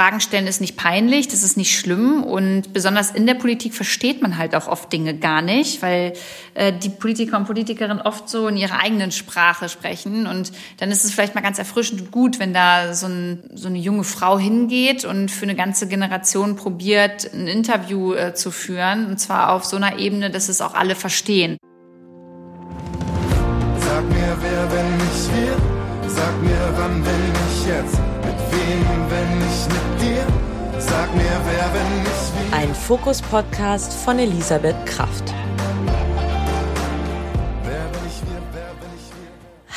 Fragen stellen ist nicht peinlich, das ist nicht schlimm und besonders in der Politik versteht man halt auch oft Dinge gar nicht, weil äh, die Politiker und Politikerinnen oft so in ihrer eigenen Sprache sprechen und dann ist es vielleicht mal ganz erfrischend und gut, wenn da so, ein, so eine junge Frau hingeht und für eine ganze Generation probiert, ein Interview äh, zu führen und zwar auf so einer Ebene, dass es auch alle verstehen. Sag mir, wer, wenn nicht wir? Sag mir, wann, wenn nicht jetzt? Mit wem, wenn nicht mit dir? Sag mir, wer, wenn nicht wir? Ein Fokus-Podcast von Elisabeth Kraft.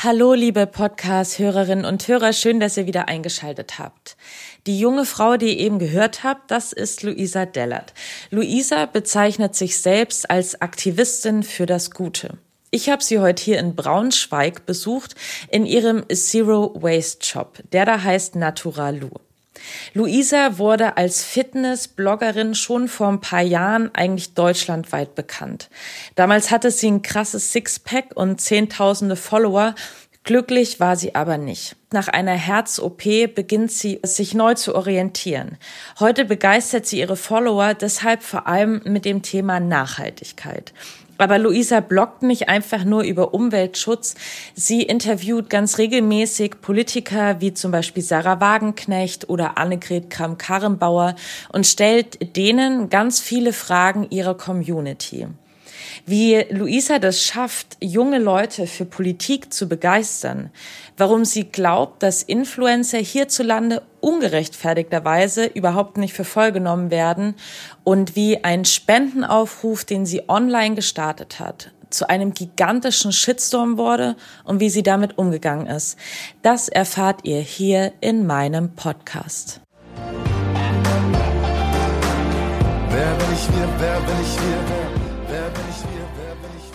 Hallo, liebe Podcast-Hörerinnen und Hörer, schön, dass ihr wieder eingeschaltet habt. Die junge Frau, die ihr eben gehört habt, das ist Luisa Dellert. Luisa bezeichnet sich selbst als Aktivistin für das Gute. Ich habe sie heute hier in Braunschweig besucht in ihrem Zero Waste Shop, der da heißt Naturalu. Luisa wurde als Fitness-Bloggerin schon vor ein paar Jahren eigentlich deutschlandweit bekannt. Damals hatte sie ein krasses Sixpack und zehntausende Follower. Glücklich war sie aber nicht. Nach einer Herz-OP beginnt sie, sich neu zu orientieren. Heute begeistert sie ihre Follower deshalb vor allem mit dem Thema Nachhaltigkeit. Aber Luisa bloggt nicht einfach nur über Umweltschutz. Sie interviewt ganz regelmäßig Politiker wie zum Beispiel Sarah Wagenknecht oder Annegret Kramp-Karrenbauer und stellt denen ganz viele Fragen ihrer Community. Wie Luisa das schafft, junge Leute für Politik zu begeistern, warum sie glaubt, dass Influencer hierzulande ungerechtfertigterweise überhaupt nicht für voll genommen werden und wie ein Spendenaufruf, den sie online gestartet hat, zu einem gigantischen Shitstorm wurde und wie sie damit umgegangen ist. Das erfahrt ihr hier in meinem Podcast. Wer bin ich wir, wer bin ich wir, wer,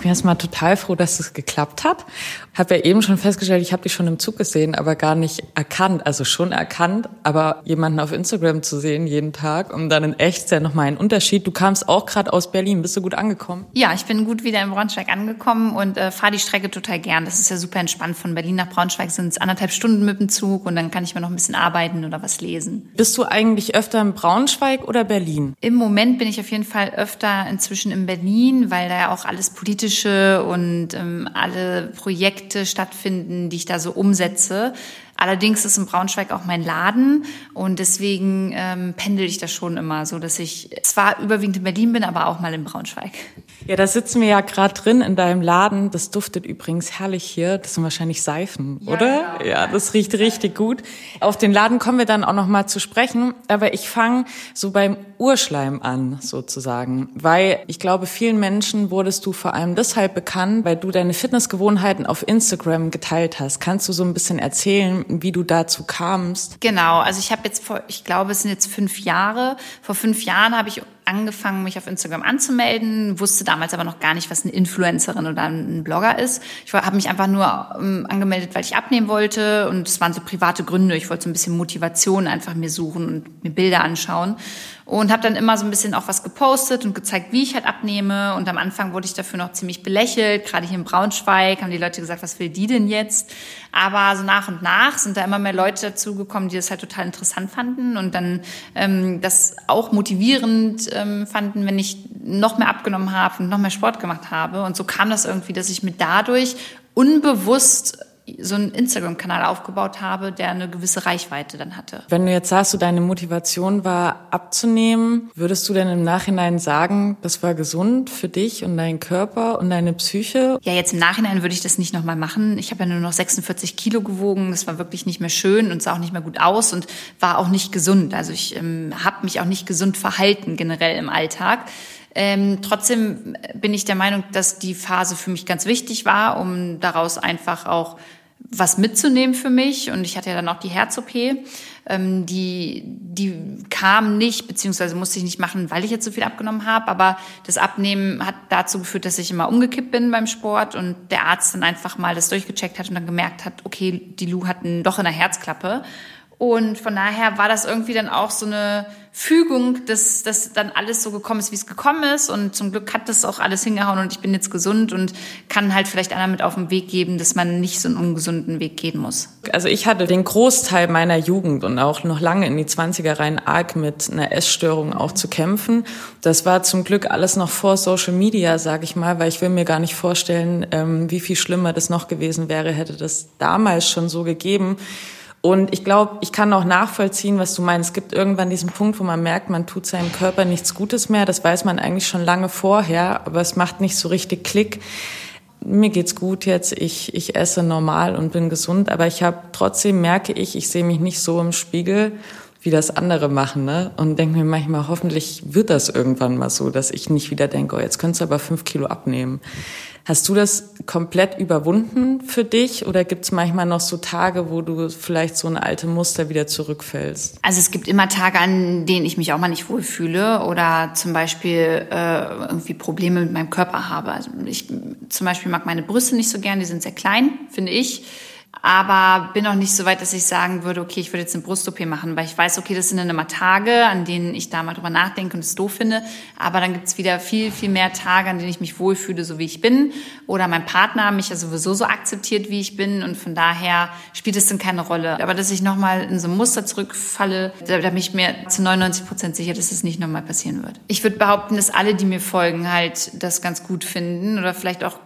bin erstmal total froh, dass es geklappt hat. Habe ja eben schon festgestellt, ich habe dich schon im Zug gesehen, aber gar nicht erkannt. Also schon erkannt, aber jemanden auf Instagram zu sehen jeden Tag und dann in echt ist ja nochmal ein Unterschied. Du kamst auch gerade aus Berlin. Bist du gut angekommen? Ja, ich bin gut wieder in Braunschweig angekommen und äh, fahre die Strecke total gern. Das ist ja super entspannt. Von Berlin nach Braunschweig sind es anderthalb Stunden mit dem Zug und dann kann ich mir noch ein bisschen arbeiten oder was lesen. Bist du eigentlich öfter in Braunschweig oder Berlin? Im Moment bin ich auf jeden Fall öfter inzwischen in Berlin, weil da ja auch alles politisch politische und ähm, alle Projekte stattfinden, die ich da so umsetze. Allerdings ist in Braunschweig auch mein Laden und deswegen ähm, pendel ich da schon immer, so dass ich zwar überwiegend in Berlin bin, aber auch mal in Braunschweig. Ja, da sitzen wir ja gerade drin in deinem Laden. Das duftet übrigens herrlich hier. Das sind wahrscheinlich Seifen, ja, oder? Genau. Ja, das riecht richtig gut. Auf den Laden kommen wir dann auch noch mal zu sprechen. Aber ich fange so beim Urschleim an, sozusagen, weil ich glaube, vielen Menschen wurdest du vor allem deshalb bekannt, weil du deine Fitnessgewohnheiten auf Instagram geteilt hast. Kannst du so ein bisschen erzählen, wie du dazu kamst? Genau. Also ich habe jetzt vor, ich glaube, es sind jetzt fünf Jahre. Vor fünf Jahren habe ich angefangen, mich auf Instagram anzumelden, wusste damals aber noch gar nicht, was eine Influencerin oder ein Blogger ist. Ich habe mich einfach nur ähm, angemeldet, weil ich abnehmen wollte und es waren so private Gründe. Ich wollte so ein bisschen Motivation einfach mir suchen und mir Bilder anschauen und habe dann immer so ein bisschen auch was gepostet und gezeigt, wie ich halt abnehme. Und am Anfang wurde ich dafür noch ziemlich belächelt. Gerade hier in Braunschweig haben die Leute gesagt, was will die denn jetzt? Aber so nach und nach sind da immer mehr Leute dazugekommen, die das halt total interessant fanden und dann ähm, das auch motivierend ähm, fanden, wenn ich noch mehr abgenommen habe und noch mehr Sport gemacht habe. Und so kam das irgendwie, dass ich mir dadurch unbewusst so einen Instagram-Kanal aufgebaut habe, der eine gewisse Reichweite dann hatte. Wenn du jetzt sagst, du deine Motivation war abzunehmen, würdest du denn im Nachhinein sagen, das war gesund für dich und deinen Körper und deine Psyche? Ja, jetzt im Nachhinein würde ich das nicht nochmal machen. Ich habe ja nur noch 46 Kilo gewogen. Das war wirklich nicht mehr schön und sah auch nicht mehr gut aus und war auch nicht gesund. Also ich ähm, habe mich auch nicht gesund verhalten generell im Alltag. Ähm, trotzdem bin ich der Meinung, dass die Phase für mich ganz wichtig war, um daraus einfach auch was mitzunehmen für mich. Und ich hatte ja dann auch die Herz-OP. Ähm, die, die kam nicht, beziehungsweise musste ich nicht machen, weil ich jetzt so viel abgenommen habe. Aber das Abnehmen hat dazu geführt, dass ich immer umgekippt bin beim Sport und der Arzt dann einfach mal das durchgecheckt hat und dann gemerkt hat, okay, die Lou hat ein Loch in der Herzklappe. Und von daher war das irgendwie dann auch so eine Fügung, dass dass dann alles so gekommen ist, wie es gekommen ist. Und zum Glück hat das auch alles hingehauen und ich bin jetzt gesund und kann halt vielleicht einer mit auf den Weg geben, dass man nicht so einen ungesunden Weg gehen muss. Also ich hatte den Großteil meiner Jugend und auch noch lange in die 20er rein arg mit einer Essstörung auch zu kämpfen. Das war zum Glück alles noch vor Social Media, sage ich mal, weil ich will mir gar nicht vorstellen, ähm, wie viel schlimmer das noch gewesen wäre, hätte das damals schon so gegeben. Und ich glaube, ich kann auch nachvollziehen, was du meinst. Es gibt irgendwann diesen Punkt, wo man merkt, man tut seinem Körper nichts Gutes mehr. Das weiß man eigentlich schon lange vorher, aber es macht nicht so richtig Klick. Mir geht's gut jetzt, ich, ich esse normal und bin gesund, aber ich habe trotzdem merke ich, ich sehe mich nicht so im Spiegel, wie das andere machen, ne? Und denke mir manchmal, hoffentlich wird das irgendwann mal so, dass ich nicht wieder denke, oh, jetzt könntest du aber fünf Kilo abnehmen. Hast du das komplett überwunden für dich oder gibt es manchmal noch so Tage, wo du vielleicht so ein alte Muster wieder zurückfällst? Also es gibt immer Tage, an denen ich mich auch mal nicht wohlfühle oder zum Beispiel äh, irgendwie Probleme mit meinem Körper habe. Also ich zum Beispiel mag meine Brüste nicht so gern, die sind sehr klein, finde ich aber bin noch nicht so weit, dass ich sagen würde, okay, ich würde jetzt eine Brust-OP machen, weil ich weiß, okay, das sind dann immer Tage, an denen ich da mal drüber nachdenke und es doof finde, aber dann gibt es wieder viel, viel mehr Tage, an denen ich mich wohlfühle, so wie ich bin oder mein Partner mich ja sowieso so akzeptiert, wie ich bin und von daher spielt es dann keine Rolle. Aber dass ich nochmal in so ein Muster zurückfalle, da, da bin ich mir zu 99 Prozent sicher, dass es nicht nochmal passieren wird. Ich würde behaupten, dass alle, die mir folgen, halt das ganz gut finden oder vielleicht auch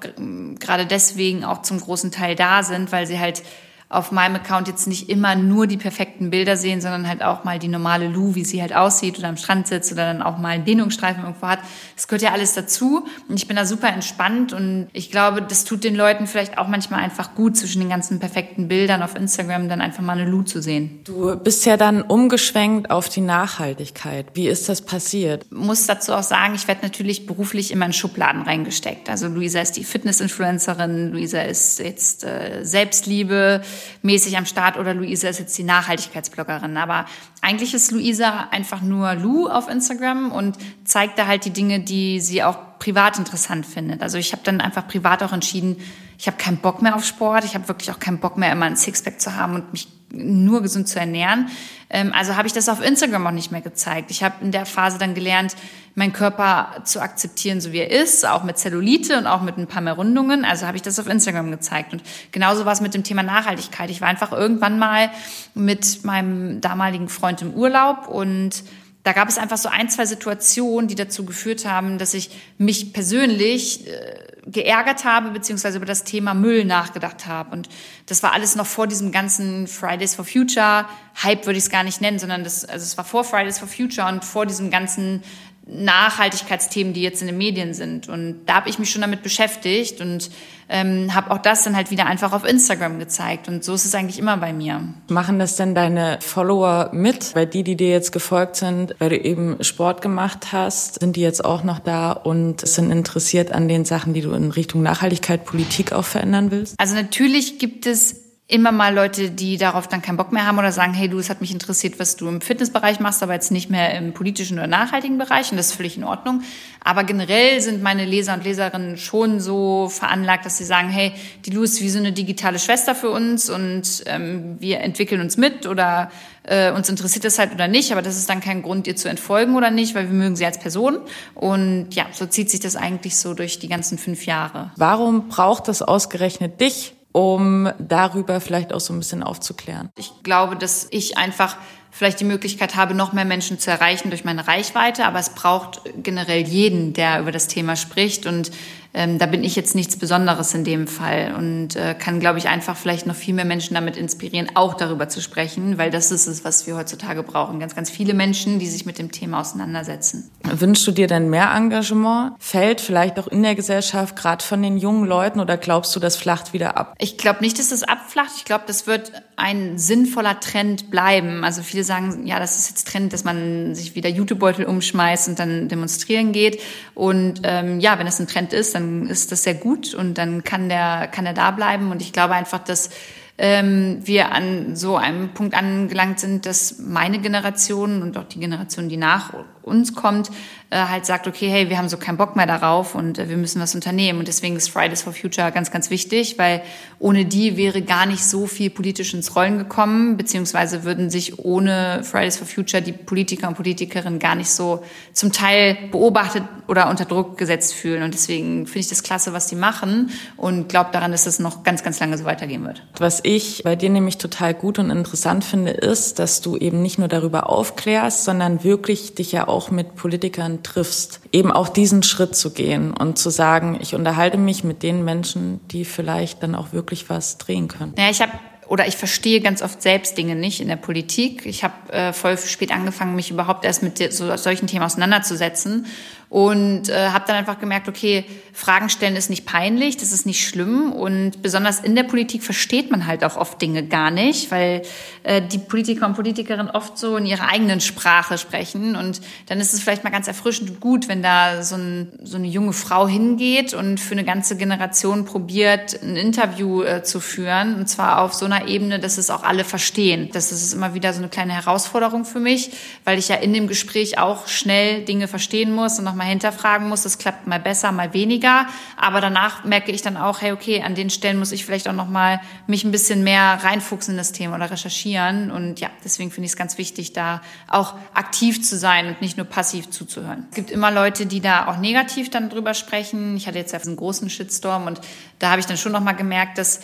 gerade deswegen auch zum großen Teil da sind, weil sie halt Zeit auf meinem Account jetzt nicht immer nur die perfekten Bilder sehen, sondern halt auch mal die normale Lou, wie sie halt aussieht oder am Strand sitzt oder dann auch mal einen Dehnungsstreifen irgendwo hat. Das gehört ja alles dazu und ich bin da super entspannt und ich glaube, das tut den Leuten vielleicht auch manchmal einfach gut, zwischen den ganzen perfekten Bildern auf Instagram dann einfach mal eine Lou zu sehen. Du bist ja dann umgeschwenkt auf die Nachhaltigkeit. Wie ist das passiert? Muss dazu auch sagen, ich werde natürlich beruflich immer in Schubladen reingesteckt. Also Luisa ist die Fitness-Influencerin, Luisa ist jetzt äh, Selbstliebe, mäßig am Start oder Luisa ist jetzt die Nachhaltigkeitsbloggerin. Aber eigentlich ist Luisa einfach nur Lu auf Instagram und zeigt da halt die Dinge, die sie auch privat interessant findet. Also ich habe dann einfach privat auch entschieden, ich habe keinen Bock mehr auf Sport, ich habe wirklich auch keinen Bock mehr immer ein Sixpack zu haben und mich nur gesund zu ernähren. Ähm, also habe ich das auf Instagram auch nicht mehr gezeigt. Ich habe in der Phase dann gelernt, meinen Körper zu akzeptieren, so wie er ist, auch mit Zellulite und auch mit ein paar mehr Rundungen. Also habe ich das auf Instagram gezeigt. Und genauso war es mit dem Thema Nachhaltigkeit. Ich war einfach irgendwann mal mit meinem damaligen Freund im Urlaub und da gab es einfach so ein, zwei Situationen, die dazu geführt haben, dass ich mich persönlich äh, geärgert habe, beziehungsweise über das Thema Müll nachgedacht habe. Und das war alles noch vor diesem ganzen Fridays for Future Hype, würde ich es gar nicht nennen, sondern das, also es war vor Fridays for Future und vor diesem ganzen Nachhaltigkeitsthemen, die jetzt in den Medien sind. Und da habe ich mich schon damit beschäftigt und ähm, habe auch das dann halt wieder einfach auf Instagram gezeigt. Und so ist es eigentlich immer bei mir. Machen das denn deine Follower mit? Weil die, die dir jetzt gefolgt sind, weil du eben Sport gemacht hast, sind die jetzt auch noch da und sind interessiert an den Sachen, die du in Richtung Nachhaltigkeit, Politik auch verändern willst? Also natürlich gibt es immer mal Leute, die darauf dann keinen Bock mehr haben oder sagen, hey du, es hat mich interessiert, was du im Fitnessbereich machst, aber jetzt nicht mehr im politischen oder nachhaltigen Bereich und das ist völlig in Ordnung. Aber generell sind meine Leser und Leserinnen schon so veranlagt, dass sie sagen, hey, die Lu ist wie so eine digitale Schwester für uns und ähm, wir entwickeln uns mit oder äh, uns interessiert das halt oder nicht, aber das ist dann kein Grund, ihr zu entfolgen oder nicht, weil wir mögen sie als Person. Und ja, so zieht sich das eigentlich so durch die ganzen fünf Jahre. Warum braucht das ausgerechnet dich? Um darüber vielleicht auch so ein bisschen aufzuklären? Ich glaube, dass ich einfach vielleicht die Möglichkeit habe, noch mehr Menschen zu erreichen durch meine Reichweite, aber es braucht generell jeden, der über das Thema spricht und ähm, da bin ich jetzt nichts Besonderes in dem Fall und äh, kann, glaube ich, einfach vielleicht noch viel mehr Menschen damit inspirieren, auch darüber zu sprechen, weil das ist es, was wir heutzutage brauchen. Ganz, ganz viele Menschen, die sich mit dem Thema auseinandersetzen. Wünschst du dir denn mehr Engagement? Fällt vielleicht auch in der Gesellschaft gerade von den jungen Leuten oder glaubst du, das flacht wieder ab? Ich glaube nicht, dass das abflacht. Ich glaube, das wird ein sinnvoller Trend bleiben. Also viele sagen, ja, das ist jetzt Trend, dass man sich wieder Jutebeutel umschmeißt und dann demonstrieren geht. Und ähm, ja, wenn das ein Trend ist, dann ist das sehr gut und dann kann der, kann er da bleiben. Und ich glaube einfach, dass ähm, wir an so einem Punkt angelangt sind, dass meine Generation und auch die Generation, die nach uns kommt, äh, halt sagt, okay, hey, wir haben so keinen Bock mehr darauf und äh, wir müssen was unternehmen. Und deswegen ist Fridays for Future ganz, ganz wichtig, weil ohne die wäre gar nicht so viel politisch ins Rollen gekommen, beziehungsweise würden sich ohne Fridays for Future die Politiker und Politikerinnen gar nicht so zum Teil beobachtet oder unter Druck gesetzt fühlen. Und deswegen finde ich das klasse, was die machen und glaube daran, dass es noch ganz, ganz lange so weitergehen wird. Was ich bei dir nämlich total gut und interessant finde, ist, dass du eben nicht nur darüber aufklärst, sondern wirklich dich ja auch mit Politikern triffst, eben auch diesen Schritt zu gehen und zu sagen, ich unterhalte mich mit den Menschen, die vielleicht dann auch wirklich was drehen können. Ja, ich habe oder ich verstehe ganz oft selbst Dinge nicht in der Politik. Ich habe äh, voll spät angefangen, mich überhaupt erst mit so, solchen Themen auseinanderzusetzen und äh, habe dann einfach gemerkt, okay, Fragen stellen ist nicht peinlich, das ist nicht schlimm. Und besonders in der Politik versteht man halt auch oft Dinge gar nicht, weil äh, die Politiker und Politikerinnen oft so in ihrer eigenen Sprache sprechen. Und dann ist es vielleicht mal ganz erfrischend und gut, wenn da so, ein, so eine junge Frau hingeht und für eine ganze Generation probiert, ein Interview äh, zu führen. Und zwar auf so einer Ebene, dass es auch alle verstehen. Das ist immer wieder so eine kleine Herausforderung für mich, weil ich ja in dem Gespräch auch schnell Dinge verstehen muss und nochmal mal hinterfragen muss. Das klappt mal besser, mal weniger. Aber danach merke ich dann auch, hey, okay, an den Stellen muss ich vielleicht auch noch mal mich ein bisschen mehr reinfuchsen in das Thema oder recherchieren. Und ja, deswegen finde ich es ganz wichtig, da auch aktiv zu sein und nicht nur passiv zuzuhören. Es gibt immer Leute, die da auch negativ dann drüber sprechen. Ich hatte jetzt einen großen Shitstorm und da habe ich dann schon noch mal gemerkt, dass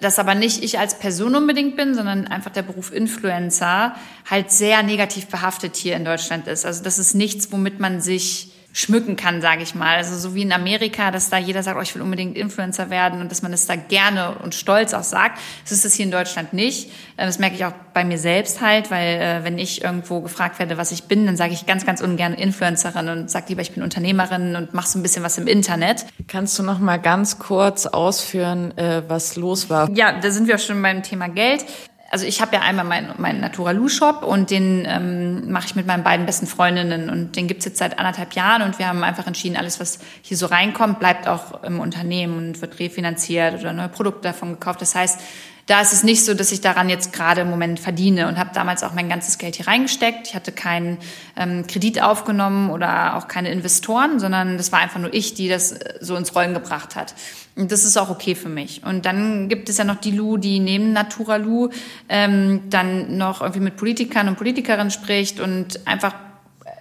das aber nicht ich als Person unbedingt bin, sondern einfach der Beruf Influencer halt sehr negativ behaftet hier in Deutschland ist. Also das ist nichts, womit man sich schmücken kann, sage ich mal. Also so wie in Amerika, dass da jeder sagt, oh, ich will unbedingt Influencer werden und dass man es da gerne und stolz auch sagt. Das ist es hier in Deutschland nicht. Äh, das merke ich auch bei mir selbst halt, weil äh, wenn ich irgendwo gefragt werde, was ich bin, dann sage ich ganz, ganz ungern Influencerin und sage lieber, ich bin Unternehmerin und mache so ein bisschen was im Internet. Kannst du noch mal ganz kurz ausführen, äh, was los war? Ja, da sind wir auch schon beim Thema Geld also ich habe ja einmal meinen mein Naturalu-Shop und den ähm, mache ich mit meinen beiden besten Freundinnen und den gibt's jetzt seit anderthalb Jahren und wir haben einfach entschieden, alles, was hier so reinkommt, bleibt auch im Unternehmen und wird refinanziert oder neue Produkte davon gekauft. Das heißt, da ist es nicht so, dass ich daran jetzt gerade im Moment verdiene und habe damals auch mein ganzes Geld hier reingesteckt. Ich hatte keinen ähm, Kredit aufgenommen oder auch keine Investoren, sondern das war einfach nur ich, die das äh, so ins Rollen gebracht hat. Und das ist auch okay für mich. Und dann gibt es ja noch die Lu, die neben Natura Lu ähm, dann noch irgendwie mit Politikern und Politikerinnen spricht und einfach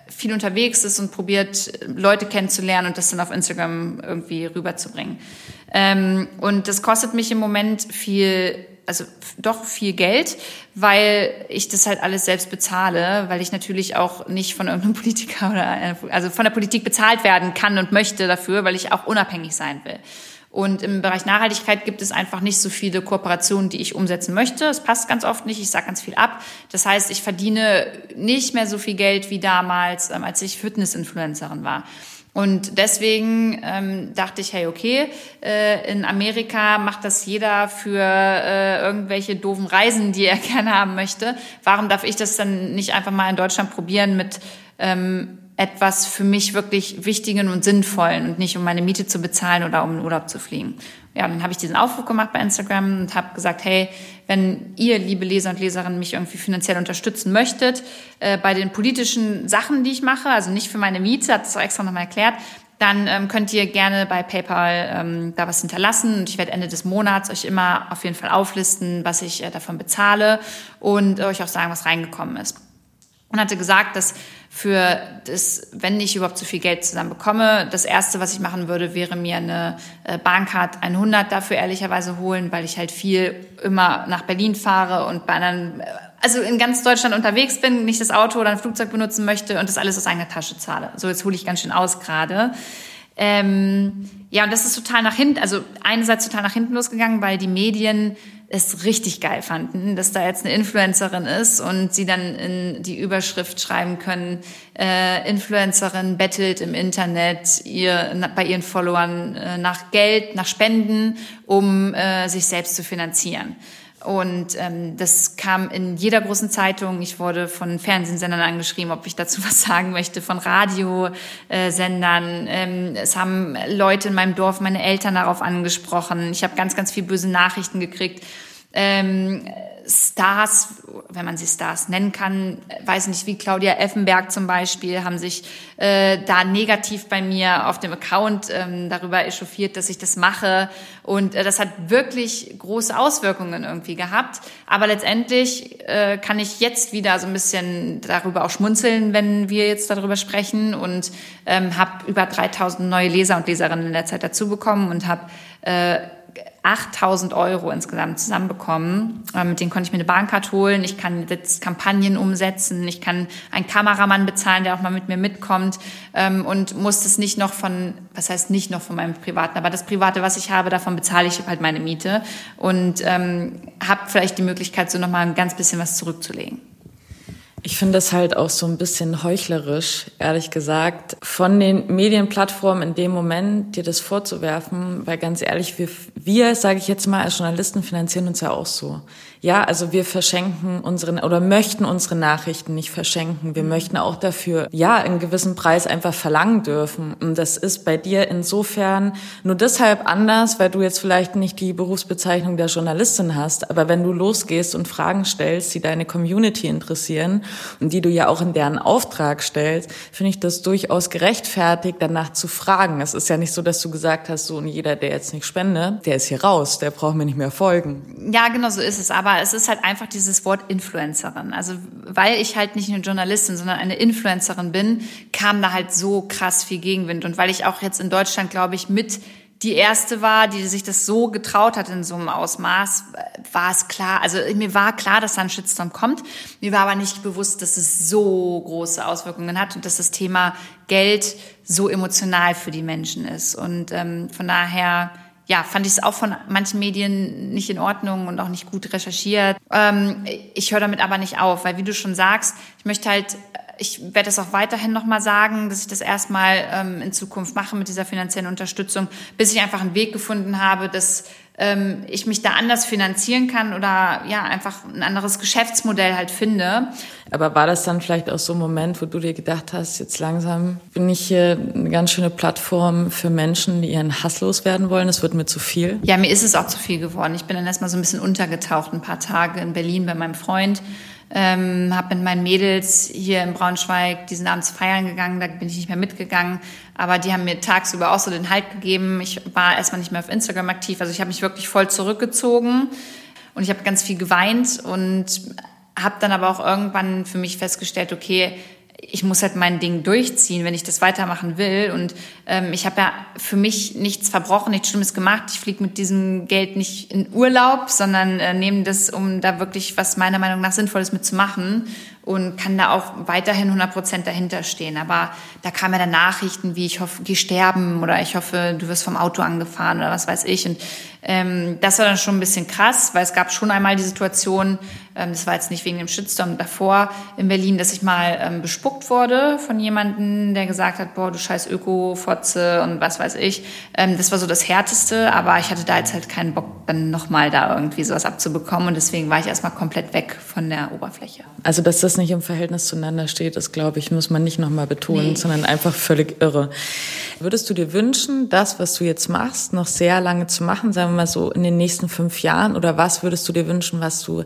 viel unterwegs ist und probiert, Leute kennenzulernen und das dann auf Instagram irgendwie rüberzubringen. Ähm, und das kostet mich im Moment viel also doch viel Geld, weil ich das halt alles selbst bezahle, weil ich natürlich auch nicht von irgendeinem Politiker oder also von der Politik bezahlt werden kann und möchte dafür, weil ich auch unabhängig sein will. Und im Bereich Nachhaltigkeit gibt es einfach nicht so viele Kooperationen, die ich umsetzen möchte. Es passt ganz oft nicht. Ich sage ganz viel ab. Das heißt, ich verdiene nicht mehr so viel Geld wie damals, ähm, als ich Fitness-Influencerin war. Und deswegen ähm, dachte ich, hey, okay, äh, in Amerika macht das jeder für äh, irgendwelche doofen Reisen, die er gerne haben möchte. Warum darf ich das dann nicht einfach mal in Deutschland probieren mit ähm, etwas für mich wirklich Wichtigen und Sinnvollen und nicht um meine Miete zu bezahlen oder um in Urlaub zu fliegen. Ja, dann habe ich diesen Aufruf gemacht bei Instagram und habe gesagt, hey, wenn ihr, liebe Leser und Leserinnen, mich irgendwie finanziell unterstützen möchtet, äh, bei den politischen Sachen, die ich mache, also nicht für meine Miete, hat es auch extra nochmal erklärt, dann ähm, könnt ihr gerne bei PayPal ähm, da was hinterlassen und ich werde Ende des Monats euch immer auf jeden Fall auflisten, was ich äh, davon bezahle und äh, euch auch sagen, was reingekommen ist. Und hatte gesagt, dass für das, wenn ich überhaupt so viel Geld zusammen bekomme, das erste, was ich machen würde, wäre mir eine äh, Bahncard 100 dafür ehrlicherweise holen, weil ich halt viel immer nach Berlin fahre und bei anderen, also in ganz Deutschland unterwegs bin, nicht das Auto oder ein Flugzeug benutzen möchte und das alles aus eigener Tasche zahle. So, jetzt hole ich ganz schön aus gerade. Ähm, ja, und das ist total nach hinten, also einerseits total nach hinten losgegangen, weil die Medien es richtig geil fanden, dass da jetzt eine Influencerin ist und sie dann in die Überschrift schreiben können, äh, Influencerin bettelt im Internet ihr, bei ihren Followern äh, nach Geld, nach Spenden, um äh, sich selbst zu finanzieren. Und ähm, das kam in jeder großen Zeitung. Ich wurde von Fernsehsendern angeschrieben, ob ich dazu was sagen möchte, von Radiosendern. Ähm, es haben Leute in meinem Dorf, meine Eltern darauf angesprochen. Ich habe ganz, ganz viel böse Nachrichten gekriegt. ähm, Stars, wenn man sie Stars nennen kann, weiß nicht, wie Claudia Effenberg zum Beispiel, haben sich äh, da negativ bei mir auf dem Account ähm, darüber echauffiert, dass ich das mache. Und äh, das hat wirklich große Auswirkungen irgendwie gehabt. Aber letztendlich äh, kann ich jetzt wieder so ein bisschen darüber auch schmunzeln, wenn wir jetzt darüber sprechen und ähm, habe über 3000 neue Leser und Leserinnen in der Zeit dazu bekommen und habe äh, 8000 Euro insgesamt zusammenbekommen. Ähm, mit denen konnte ich mir eine Bahncard holen. Ich kann jetzt Kampagnen umsetzen. Ich kann einen Kameramann bezahlen, der auch mal mit mir mitkommt. Ähm, und muss das nicht noch von, was heißt nicht noch von meinem Privaten, aber das Private, was ich habe, davon bezahle ich halt meine Miete. Und ähm, habe vielleicht die Möglichkeit, so nochmal ein ganz bisschen was zurückzulegen. Ich finde das halt auch so ein bisschen heuchlerisch, ehrlich gesagt, von den Medienplattformen in dem Moment dir das vorzuwerfen, weil ganz ehrlich, wir, wir sage ich jetzt mal, als Journalisten finanzieren uns ja auch so. Ja, also wir verschenken unseren oder möchten unsere Nachrichten nicht verschenken. Wir möchten auch dafür, ja, einen gewissen Preis einfach verlangen dürfen. Und das ist bei dir insofern nur deshalb anders, weil du jetzt vielleicht nicht die Berufsbezeichnung der Journalistin hast. Aber wenn du losgehst und Fragen stellst, die deine Community interessieren und die du ja auch in deren Auftrag stellst, finde ich das durchaus gerechtfertigt, danach zu fragen. Es ist ja nicht so, dass du gesagt hast, so und jeder, der jetzt nicht spende, der ist hier raus, der braucht mir nicht mehr folgen. Ja, genau so ist es. Aber aber es ist halt einfach dieses Wort Influencerin. Also weil ich halt nicht eine Journalistin, sondern eine Influencerin bin, kam da halt so krass viel Gegenwind. Und weil ich auch jetzt in Deutschland, glaube ich, mit die erste war, die sich das so getraut hat in so einem Ausmaß, war es klar. Also mir war klar, dass da ein Shitstorm kommt. Mir war aber nicht bewusst, dass es so große Auswirkungen hat und dass das Thema Geld so emotional für die Menschen ist. Und ähm, von daher ja, fand ich es auch von manchen Medien nicht in Ordnung und auch nicht gut recherchiert. Ähm, ich höre damit aber nicht auf, weil wie du schon sagst, ich möchte halt, ich werde es auch weiterhin nochmal sagen, dass ich das erstmal ähm, in Zukunft mache mit dieser finanziellen Unterstützung, bis ich einfach einen Weg gefunden habe, dass ähm, ich mich da anders finanzieren kann oder ja, einfach ein anderes Geschäftsmodell halt finde. Aber war das dann vielleicht auch so ein Moment, wo du dir gedacht hast, jetzt langsam bin ich hier eine ganz schöne Plattform für Menschen, die ihren Hass loswerden wollen, es wird mir zu viel? Ja, mir ist es auch zu viel geworden. Ich bin dann erstmal so ein bisschen untergetaucht, ein paar Tage in Berlin bei meinem Freund ähm, habe mit meinen Mädels hier in Braunschweig diesen Abends feiern gegangen, da bin ich nicht mehr mitgegangen, aber die haben mir tagsüber auch so den Halt gegeben. Ich war erstmal nicht mehr auf Instagram aktiv, also ich habe mich wirklich voll zurückgezogen. Und ich habe ganz viel geweint und habe dann aber auch irgendwann für mich festgestellt, okay, ich muss halt mein Ding durchziehen, wenn ich das weitermachen will. Und ähm, ich habe ja für mich nichts verbrochen, nichts Schlimmes gemacht. Ich fliege mit diesem Geld nicht in Urlaub, sondern äh, nehme das, um da wirklich was meiner Meinung nach Sinnvolles mitzumachen und kann da auch weiterhin 100 Prozent dahinter stehen. Aber da kamen ja dann Nachrichten wie, ich hoffe, geh sterben oder ich hoffe, du wirst vom Auto angefahren oder was weiß ich. Und ähm, das war dann schon ein bisschen krass, weil es gab schon einmal die Situation, ähm, das war jetzt nicht wegen dem Shitstorm davor in Berlin, dass ich mal ähm, bespuckt wurde von jemandem, der gesagt hat, boah, du scheiß Öko-Fotze und was weiß ich. Ähm, das war so das Härteste, aber ich hatte da jetzt halt keinen Bock, dann nochmal da irgendwie sowas abzubekommen und deswegen war ich erstmal komplett weg von der Oberfläche. Also, dass das nicht im Verhältnis zueinander steht, das glaube ich, muss man nicht nochmal betonen, nee. sondern einfach völlig irre. Würdest du dir wünschen, das, was du jetzt machst, noch sehr lange zu machen, sagen wir mal so in den nächsten fünf Jahren oder was würdest du dir wünschen, was du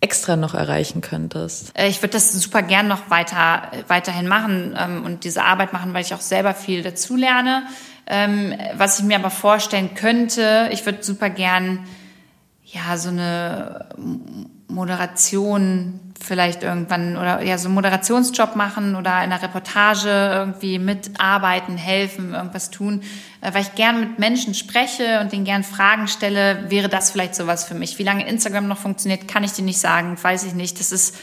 extra noch erreichen könntest? Äh, ich würde das super gern noch weiter, weiterhin machen ähm, und diese Arbeit machen, weil ich auch selber viel dazu lerne. Ähm, was ich mir aber vorstellen könnte, ich würde super gern ja so eine Moderation vielleicht irgendwann oder ja so einen Moderationsjob machen oder in einer Reportage irgendwie mitarbeiten, helfen, irgendwas tun, äh, weil ich gern mit Menschen spreche und denen gern Fragen stelle, wäre das vielleicht sowas für mich. Wie lange Instagram noch funktioniert, kann ich dir nicht sagen, weiß ich nicht. Das ist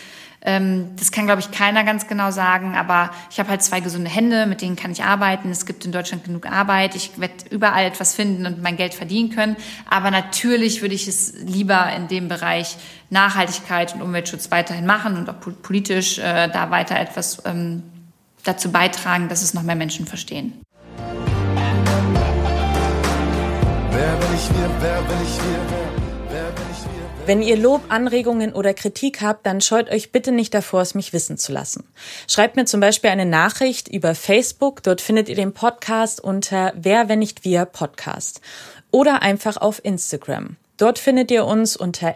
das kann, glaube ich, keiner ganz genau sagen, aber ich habe halt zwei gesunde Hände, mit denen kann ich arbeiten. Es gibt in Deutschland genug Arbeit. Ich werde überall etwas finden und mein Geld verdienen können. Aber natürlich würde ich es lieber in dem Bereich Nachhaltigkeit und Umweltschutz weiterhin machen und auch politisch äh, da weiter etwas ähm, dazu beitragen, dass es noch mehr Menschen verstehen. Wer bin ich wir, wer bin ich wir? Wenn ihr Lob, Anregungen oder Kritik habt, dann scheut euch bitte nicht davor, es mich wissen zu lassen. Schreibt mir zum Beispiel eine Nachricht über Facebook. Dort findet ihr den Podcast unter Wer, wenn nicht wir Podcast. Oder einfach auf Instagram. Dort findet ihr uns unter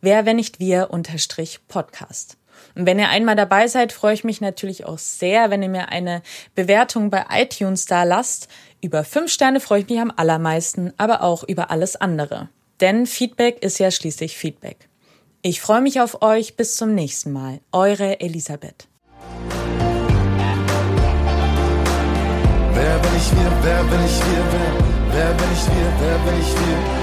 wer wenn nicht wir unterstrich Podcast. Und wenn ihr einmal dabei seid, freue ich mich natürlich auch sehr, wenn ihr mir eine Bewertung bei iTunes da lasst. Über fünf Sterne freue ich mich am allermeisten, aber auch über alles andere. Denn Feedback ist ja schließlich Feedback. Ich freue mich auf euch. Bis zum nächsten Mal. Eure Elisabeth. Wer bin ich wir? Wer bin ich wir? Wer, wer bin ich wir? Wer bin ich wir?